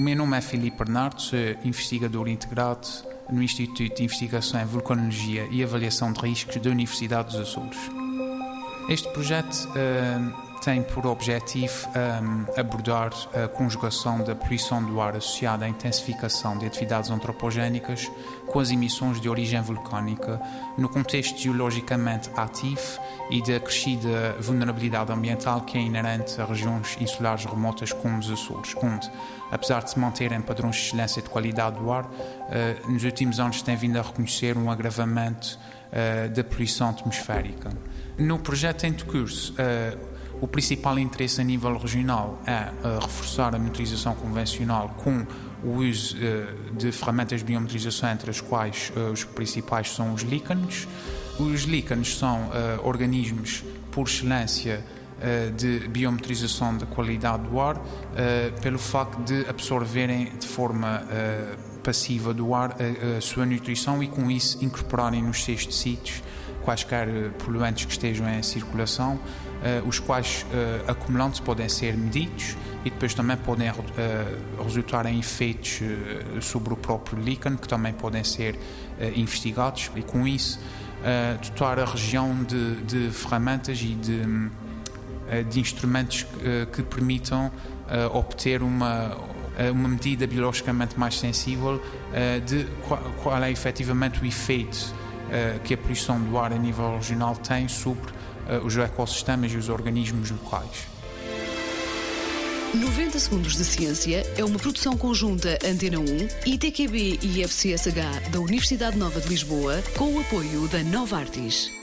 meu nome é Filipe Bernardo, sou investigador integrado no Instituto de Investigação em Vulcanologia e Avaliação de Riscos da Universidade dos Açores. Este projeto uh, tem por objetivo um, abordar a conjugação da poluição do ar associada à intensificação de atividades antropogénicas com as emissões de origem vulcânica no contexto geologicamente ativo e da crescida vulnerabilidade ambiental que é inerente a regiões insulares remotas como os Açores, onde, apesar de se manterem padrões de excelência de qualidade do ar, uh, nos últimos anos tem vindo a reconhecer um agravamento uh, da poluição atmosférica. No projeto em curso, uh, o principal interesse a nível regional é uh, reforçar a monitorização convencional com o uso uh, de ferramentas de biometrização, entre as quais os principais são os líquenes. Os líquenes são organismos, por excelência, de biometrização da qualidade do ar, pelo facto de absorverem de forma passiva do ar a sua nutrição e, com isso, incorporarem nos seus tecidos quaisquer poluentes que estejam em circulação uh, os quais uh, acumulantes podem ser medidos e depois também podem resultar em efeitos sobre o próprio líquen que também podem ser investigados. E com isso dotar a região de, de ferramentas e de, de instrumentos que, que permitam obter uma uma medida biologicamente mais sensível de qual é efetivamente o efeito que a poluição do ar a nível regional tem sobre uh, os ecossistemas e os organismos locais. 90 Segundos de Ciência é uma produção conjunta Antena 1, ITQB e FCSH da Universidade Nova de Lisboa, com o apoio da Nova Artis.